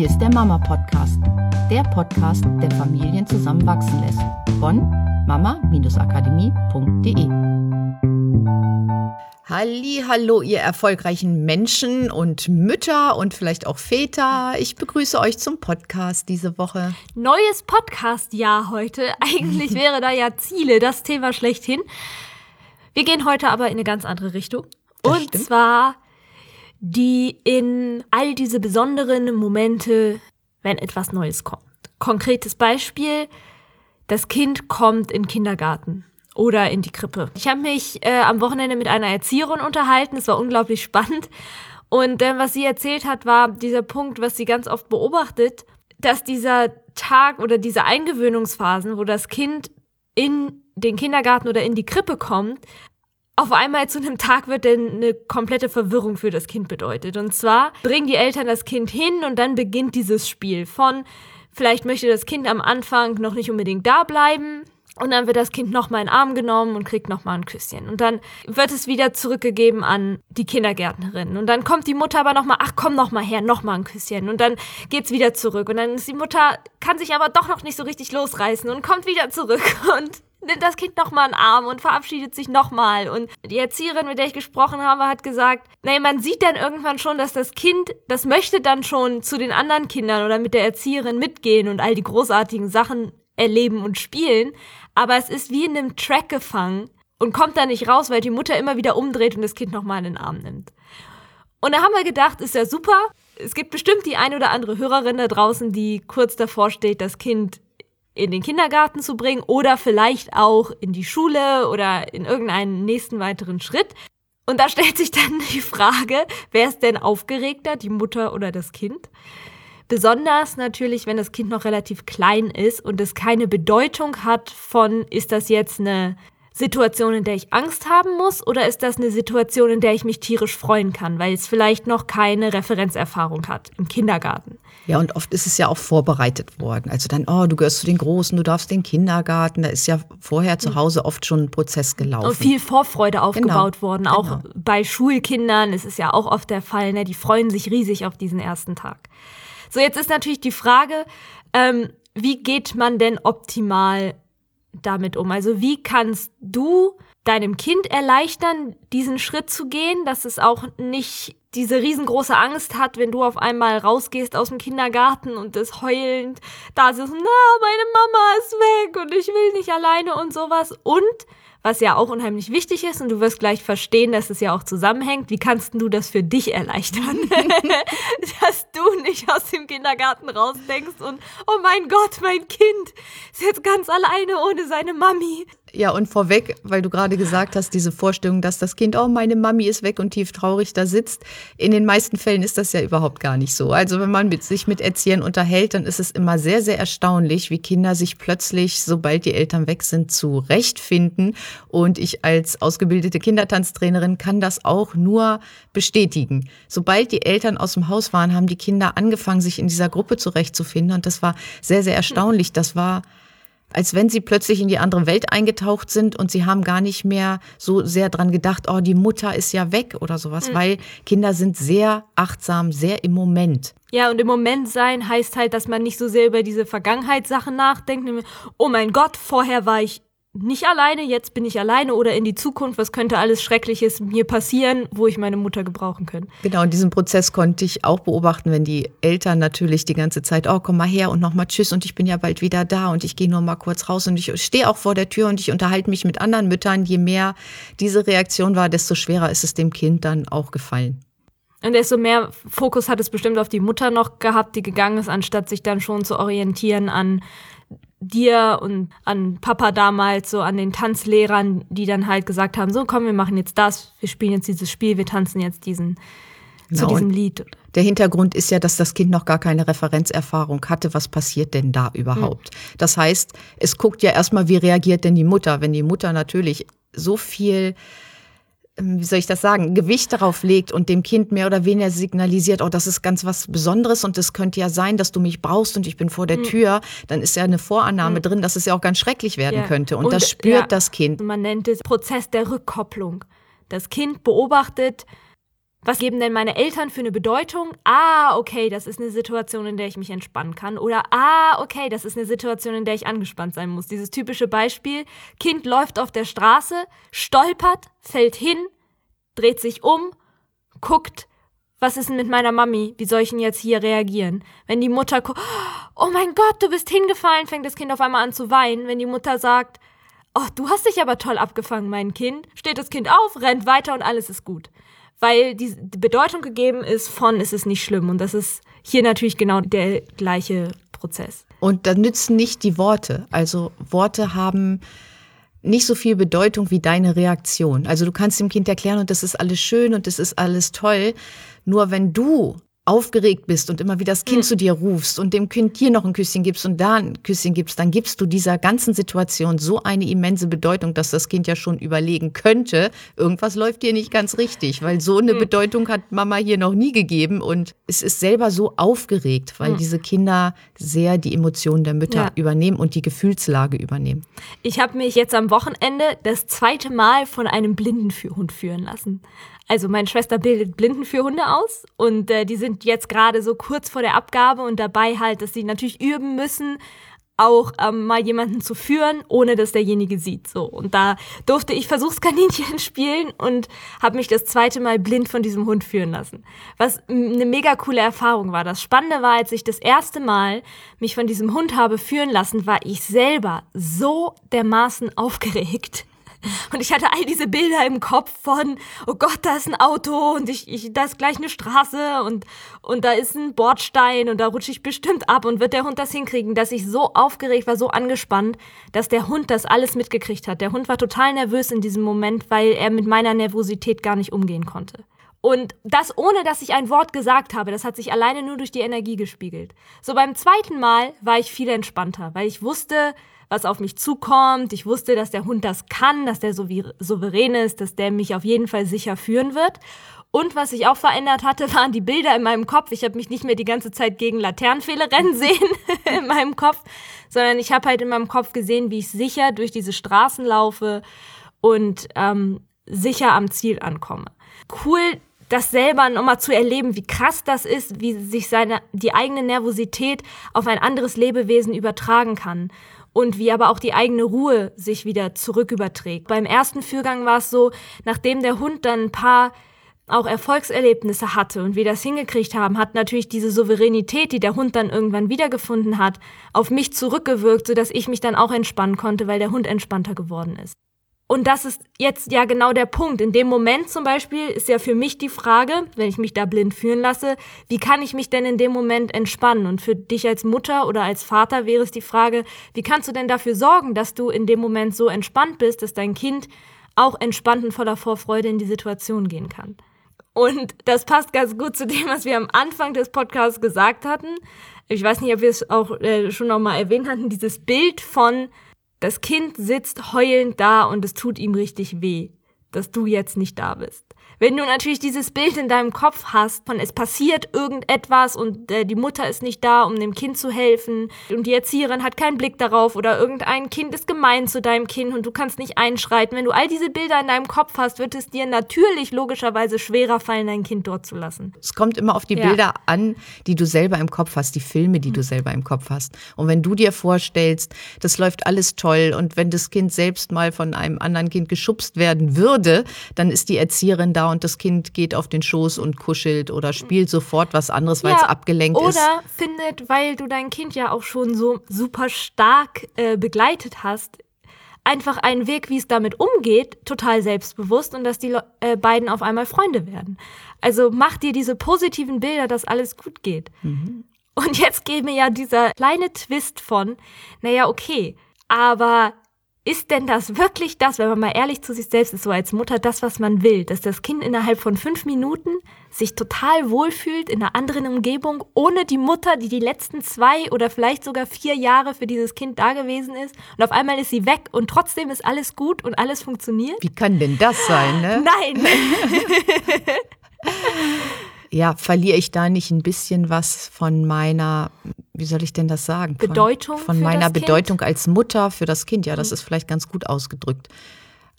Hier ist der Mama Podcast, der Podcast, der Familien zusammenwachsen lässt. Von mama-akademie.de. Halli, hallo, ihr erfolgreichen Menschen und Mütter und vielleicht auch Väter. Ich begrüße euch zum Podcast diese Woche. Neues Podcast-Jahr heute. Eigentlich wäre da ja Ziele, das Thema schlechthin. Wir gehen heute aber in eine ganz andere Richtung. Das und stimmt. zwar die in all diese besonderen Momente, wenn etwas Neues kommt. Konkretes Beispiel, das Kind kommt in Kindergarten oder in die Krippe. Ich habe mich äh, am Wochenende mit einer Erzieherin unterhalten, es war unglaublich spannend. Und äh, was sie erzählt hat, war dieser Punkt, was sie ganz oft beobachtet, dass dieser Tag oder diese Eingewöhnungsphasen, wo das Kind in den Kindergarten oder in die Krippe kommt, auf einmal zu einem Tag wird, der eine komplette Verwirrung für das Kind bedeutet. Und zwar bringen die Eltern das Kind hin und dann beginnt dieses Spiel von, vielleicht möchte das Kind am Anfang noch nicht unbedingt da bleiben. Und dann wird das Kind nochmal in den Arm genommen und kriegt nochmal ein Küsschen. Und dann wird es wieder zurückgegeben an die Kindergärtnerin. Und dann kommt die Mutter aber nochmal, ach komm nochmal her, nochmal ein Küsschen. Und dann geht's wieder zurück. Und dann ist die Mutter, kann sich aber doch noch nicht so richtig losreißen und kommt wieder zurück. Und nimmt das Kind nochmal in den Arm und verabschiedet sich nochmal. Und die Erzieherin, mit der ich gesprochen habe, hat gesagt, nee, man sieht dann irgendwann schon, dass das Kind, das möchte dann schon zu den anderen Kindern oder mit der Erzieherin mitgehen und all die großartigen Sachen erleben und spielen. Aber es ist wie in einem Track gefangen und kommt da nicht raus, weil die Mutter immer wieder umdreht und das Kind nochmal in den Arm nimmt. Und da haben wir gedacht, ist ja super. Es gibt bestimmt die eine oder andere Hörerin da draußen, die kurz davor steht, das Kind in den Kindergarten zu bringen oder vielleicht auch in die Schule oder in irgendeinen nächsten weiteren Schritt. Und da stellt sich dann die Frage, wer ist denn aufgeregter, die Mutter oder das Kind? Besonders natürlich, wenn das Kind noch relativ klein ist und es keine Bedeutung hat von, ist das jetzt eine Situation, in der ich Angst haben muss oder ist das eine Situation, in der ich mich tierisch freuen kann, weil es vielleicht noch keine Referenzerfahrung hat im Kindergarten. Ja, und oft ist es ja auch vorbereitet worden. Also dann, oh, du gehörst zu den Großen, du darfst den Kindergarten. Da ist ja vorher zu Hause oft schon ein Prozess gelaufen. Und viel Vorfreude aufgebaut Genau, worden. Auch genau. bei Schulkindern ist es ja auch oft der Fall, ne? die freuen sich riesig auf diesen ersten Tag. So, jetzt ist natürlich die Frage, ähm, wie geht man denn optimal damit um? Also wie kannst du deinem Kind erleichtern, diesen Schritt zu gehen, dass es auch nicht diese riesengroße Angst hat, wenn du auf einmal rausgehst aus dem Kindergarten und es heulend da sitzt, na, meine Mama ist weg und ich will nicht alleine und sowas. Und was ja auch unheimlich wichtig ist, und du wirst gleich verstehen, dass es ja auch zusammenhängt, wie kannst du das für dich erleichtern? dass du nicht aus dem Kindergarten rausdenkst und, oh mein Gott, mein Kind ist jetzt ganz alleine ohne seine Mami. Ja, und vorweg, weil du gerade gesagt hast, diese Vorstellung, dass das Kind, oh, meine Mami ist weg und tief traurig da sitzt. In den meisten Fällen ist das ja überhaupt gar nicht so. Also wenn man mit, sich mit Erziehern unterhält, dann ist es immer sehr, sehr erstaunlich, wie Kinder sich plötzlich, sobald die Eltern weg sind, zurechtfinden. Und ich als ausgebildete Kindertanztrainerin kann das auch nur bestätigen. Sobald die Eltern aus dem Haus waren, haben die Kinder angefangen, sich in dieser Gruppe zurechtzufinden. Und das war sehr, sehr erstaunlich. Das war als wenn sie plötzlich in die andere Welt eingetaucht sind und sie haben gar nicht mehr so sehr dran gedacht, oh, die Mutter ist ja weg oder sowas, weil Kinder sind sehr achtsam, sehr im Moment. Ja, und im Moment sein heißt halt, dass man nicht so sehr über diese Vergangenheitssachen nachdenkt. Oh mein Gott, vorher war ich nicht alleine, jetzt bin ich alleine oder in die Zukunft, was könnte alles Schreckliches mir passieren, wo ich meine Mutter gebrauchen könnte. Genau, und diesen Prozess konnte ich auch beobachten, wenn die Eltern natürlich die ganze Zeit, oh, komm mal her und nochmal tschüss und ich bin ja bald wieder da und ich gehe nur mal kurz raus und ich stehe auch vor der Tür und ich unterhalte mich mit anderen Müttern. Je mehr diese Reaktion war, desto schwerer ist es dem Kind dann auch gefallen. Und desto mehr Fokus hat es bestimmt auf die Mutter noch gehabt, die gegangen ist, anstatt sich dann schon zu orientieren an dir und an Papa damals, so an den Tanzlehrern, die dann halt gesagt haben, so komm, wir machen jetzt das, wir spielen jetzt dieses Spiel, wir tanzen jetzt diesen, zu Genau, diesem und Lied. Der Hintergrund ist ja, dass das Kind noch gar keine Referenzerfahrung hatte. Was passiert denn da überhaupt? Das heißt, es guckt ja erstmal, wie reagiert denn die Mutter? Wenn die Mutter natürlich so viel, wie soll ich das sagen, Gewicht darauf legt und dem Kind mehr oder weniger signalisiert, oh, das ist ganz was Besonderes und es könnte ja sein, dass du mich brauchst und ich bin vor der Tür, dann ist ja eine Vorannahme drin, dass es ja auch ganz schrecklich werden Ja. könnte. Und, das spürt ja, das Kind. Man nennt es Prozess der Rückkopplung. Das Kind beobachtet, Was geben denn meine Eltern für eine Bedeutung? Ah, okay, das ist eine Situation, in der ich mich entspannen kann. Oder ah, okay, das ist eine Situation, in der ich angespannt sein muss. Dieses typische Beispiel, Kind läuft auf der Straße, stolpert, fällt hin, dreht sich um, guckt, was ist denn mit meiner Mami? Wie soll ich denn jetzt hier reagieren? Wenn die Mutter oh mein Gott, du bist hingefallen, fängt das Kind auf einmal an zu weinen. Wenn die Mutter sagt, oh, du hast dich aber toll abgefangen, mein Kind, steht das Kind auf, rennt weiter und alles ist gut weil die Bedeutung gegeben ist von es ist nicht schlimm. Und das ist hier natürlich genau der gleiche Prozess. Und da nützen nicht die Worte. Also Worte haben nicht so viel Bedeutung wie deine Reaktion. Also du kannst dem Kind erklären und das ist alles schön und das ist alles toll. Nur wenn du aufgeregt bist und immer wieder das Kind mhm. zu dir rufst und dem Kind hier noch ein Küsschen gibst und da ein Küsschen gibst, dann gibst du dieser ganzen Situation so eine immense Bedeutung, dass das Kind ja schon überlegen könnte, irgendwas läuft hier nicht ganz richtig, weil so eine mhm. Bedeutung hat Mama hier noch nie gegeben und es ist selber so aufgeregt, weil mhm. diese Kinder sehr die Emotionen der Mütter ja. übernehmen und die Gefühlslage übernehmen. Ich habe mich jetzt am Wochenende das zweite Mal von einem Blindenhund führen lassen. Also meine Schwester bildet Blinden für Hunde aus und äh, die sind jetzt gerade so kurz vor der Abgabe und dabei halt, dass sie natürlich üben müssen, auch ähm, mal jemanden zu führen, ohne dass derjenige sieht. So und da durfte ich Versuchskaninchen spielen und habe mich das zweite Mal blind von diesem Hund führen lassen, was eine mega coole Erfahrung war. Das Spannende war, als ich das erste Mal mich von diesem Hund habe führen lassen, war ich selber so dermaßen aufgeregt und ich hatte all diese Bilder im Kopf von, oh Gott, da ist ein Auto und ich, ich, da ist gleich eine Straße und, und da ist ein Bordstein und da rutsche ich bestimmt ab und wird der Hund das hinkriegen, dass ich so aufgeregt war, so angespannt, dass der Hund das alles mitgekriegt hat. Der Hund war total nervös in diesem Moment, weil er mit meiner Nervosität gar nicht umgehen konnte. Und das ohne, dass ich ein Wort gesagt habe, das hat sich alleine nur durch die Energie gespiegelt. So beim zweiten Mal war ich viel entspannter, weil ich wusste, was auf mich zukommt. Ich wusste, dass der Hund das kann, dass der so souverän ist, dass der mich auf jeden Fall sicher führen wird. Und was sich auch verändert hatte, waren die Bilder in meinem Kopf. Ich habe mich nicht mehr die ganze Zeit gegen Laternenpfähle rennen sehen in meinem Kopf, sondern ich habe halt in meinem Kopf gesehen, wie ich sicher durch diese Straßen laufe und ähm, sicher am Ziel ankomme. Cool, das selber nochmal zu erleben, wie krass das ist, wie sich seine, die eigene Nervosität auf ein anderes Lebewesen übertragen kann und wie aber auch die eigene Ruhe sich wieder zurücküberträgt. Beim ersten Führgang war es so, nachdem der Hund dann ein paar auch Erfolgserlebnisse hatte und wir das hingekriegt haben, hat natürlich diese Souveränität, die der Hund dann irgendwann wiedergefunden hat, auf mich zurückgewirkt, sodass ich mich dann auch entspannen konnte, weil der Hund entspannter geworden ist. Und das ist jetzt ja genau der Punkt. In dem Moment zum Beispiel ist ja für mich die Frage, wenn ich mich da blind führen lasse, wie kann ich mich denn in dem Moment entspannen? Und für dich als Mutter oder als Vater wäre es die Frage, wie kannst du denn dafür sorgen, dass du in dem Moment so entspannt bist, dass dein Kind auch entspannt und voller Vorfreude in die Situation gehen kann? Und das passt ganz gut zu dem, was wir am Anfang des Podcasts gesagt hatten. Ich weiß nicht, ob wir es auch äh, schon nochmal erwähnt hatten, dieses Bild von das Kind sitzt heulend da und es tut ihm richtig weh, dass du jetzt nicht da bist. Wenn du natürlich dieses Bild in deinem Kopf hast, von es passiert irgendetwas und äh, die Mutter ist nicht da, um dem Kind zu helfen und die Erzieherin hat keinen Blick darauf oder irgendein Kind ist gemein zu deinem Kind und du kannst nicht einschreiten. Wenn du all diese Bilder in deinem Kopf hast, wird es dir natürlich logischerweise schwerer fallen, dein Kind dort zu lassen. Es kommt immer auf die ja. Bilder an, die du selber im Kopf hast, die Filme, die mhm. du selber im Kopf hast. Und wenn du dir vorstellst, das läuft alles toll und wenn das Kind selbst mal von einem anderen Kind geschubst werden würde, dann ist die Erzieherin da und das Kind geht auf den Schoß und kuschelt oder spielt sofort was anderes, weil ja, es abgelenkt oder ist. Oder findet, weil du dein Kind ja auch schon so super stark äh, begleitet hast, einfach einen Weg, wie es damit umgeht, total selbstbewusst und dass die äh, beiden auf einmal Freunde werden. Also mach dir diese positiven Bilder, dass alles gut geht. Mhm. Und jetzt gebe ja dieser kleine Twist von, naja, okay, aber ist denn das wirklich das, wenn man mal ehrlich zu sich selbst ist, so als Mutter, das, was man will, dass das Kind innerhalb von fünf Minuten sich total wohlfühlt in einer anderen Umgebung, ohne die Mutter, die die letzten zwei oder vielleicht sogar vier Jahre für dieses Kind da gewesen ist und auf einmal ist sie weg und trotzdem ist alles gut und alles funktioniert? Wie kann denn das sein, ne? Nein! ja, verliere ich da nicht ein bisschen was von meiner, wie soll ich denn das sagen? Von, Bedeutung? Von meiner Bedeutung kind? als Mutter für das Kind. Ja, das mhm. ist vielleicht ganz gut ausgedrückt.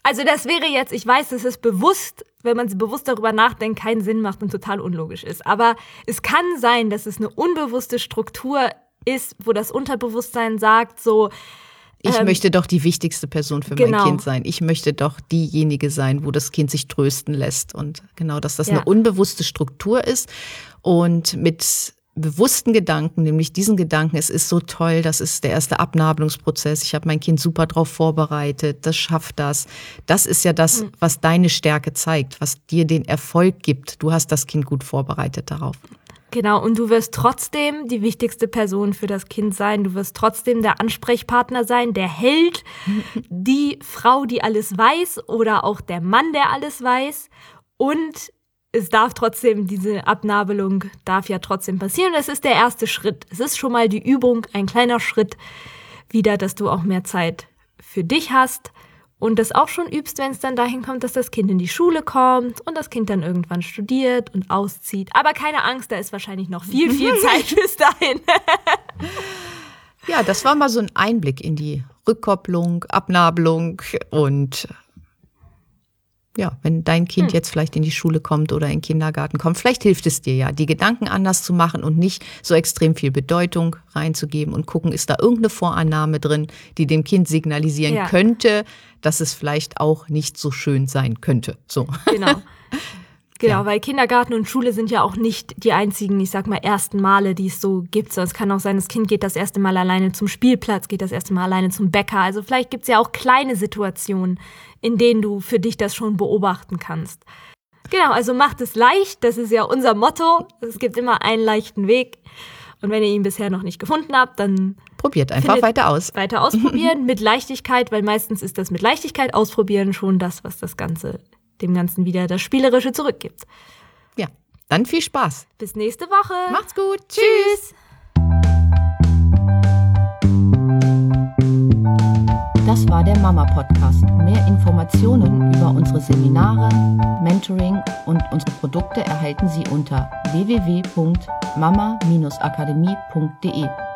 Also das wäre jetzt, ich weiß, dass es bewusst, wenn man bewusst darüber nachdenkt, keinen Sinn macht und total unlogisch ist. Aber es kann sein, dass es eine unbewusste Struktur ist, wo das Unterbewusstsein sagt, so, ich ähm, möchte doch die wichtigste Person für genau. mein Kind sein. Ich möchte doch diejenige sein, wo das Kind sich trösten lässt. Und genau, dass das ja. eine unbewusste Struktur ist. Und mit bewussten Gedanken, nämlich diesen Gedanken, es ist so toll, das ist der erste Abnabelungsprozess, ich habe mein Kind super darauf vorbereitet, das schafft das. Das ist ja das, hm. was deine Stärke zeigt, was dir den Erfolg gibt. Du hast das Kind gut vorbereitet darauf. Genau, und du wirst trotzdem die wichtigste Person für das Kind sein. Du wirst trotzdem der Ansprechpartner sein, der Held, die Frau, die alles weiß oder auch der Mann, der alles weiß. Und es darf trotzdem, diese Abnabelung darf ja trotzdem passieren. Das ist der erste Schritt. Es ist schon mal die Übung, ein kleiner Schritt wieder, dass du auch mehr Zeit für dich hast und das auch schon übst, wenn es dann dahin kommt, dass das Kind in die Schule kommt und das Kind dann irgendwann studiert und auszieht. Aber keine Angst, da ist wahrscheinlich noch viel, viel Zeit bis dahin. ja, das war mal so ein Einblick in die Rückkopplung, Abnabelung und ja, wenn dein Kind hm. jetzt vielleicht in die Schule kommt oder in den Kindergarten kommt, vielleicht hilft es dir ja, die Gedanken anders zu machen und nicht so extrem viel Bedeutung reinzugeben und gucken, ist da irgendeine Vorannahme drin, die dem Kind signalisieren ja. könnte, dass es vielleicht auch nicht so schön sein könnte. So. Genau. Genau, ja. weil Kindergarten und Schule sind ja auch nicht die einzigen, ich sag mal, ersten Male, die es so gibt. So, es kann auch sein, das Kind geht das erste Mal alleine zum Spielplatz, geht das erste Mal alleine zum Bäcker. Also vielleicht gibt es ja auch kleine Situationen, in denen du für dich das schon beobachten kannst. Genau, also macht es leicht, das ist ja unser Motto. Es gibt immer einen leichten Weg. Und wenn ihr ihn bisher noch nicht gefunden habt, dann probiert einfach weiter aus. Weiter ausprobieren mit Leichtigkeit, weil meistens ist das mit Leichtigkeit ausprobieren schon das, was das Ganze dem Ganzen wieder das Spielerische zurückgibt. Ja, dann viel Spaß. Bis nächste Woche. Macht's gut. Tschüss. Das war der Mama Podcast. Mehr Informationen über unsere Seminare, Mentoring und unsere Produkte erhalten Sie unter www.mama-akademie.de.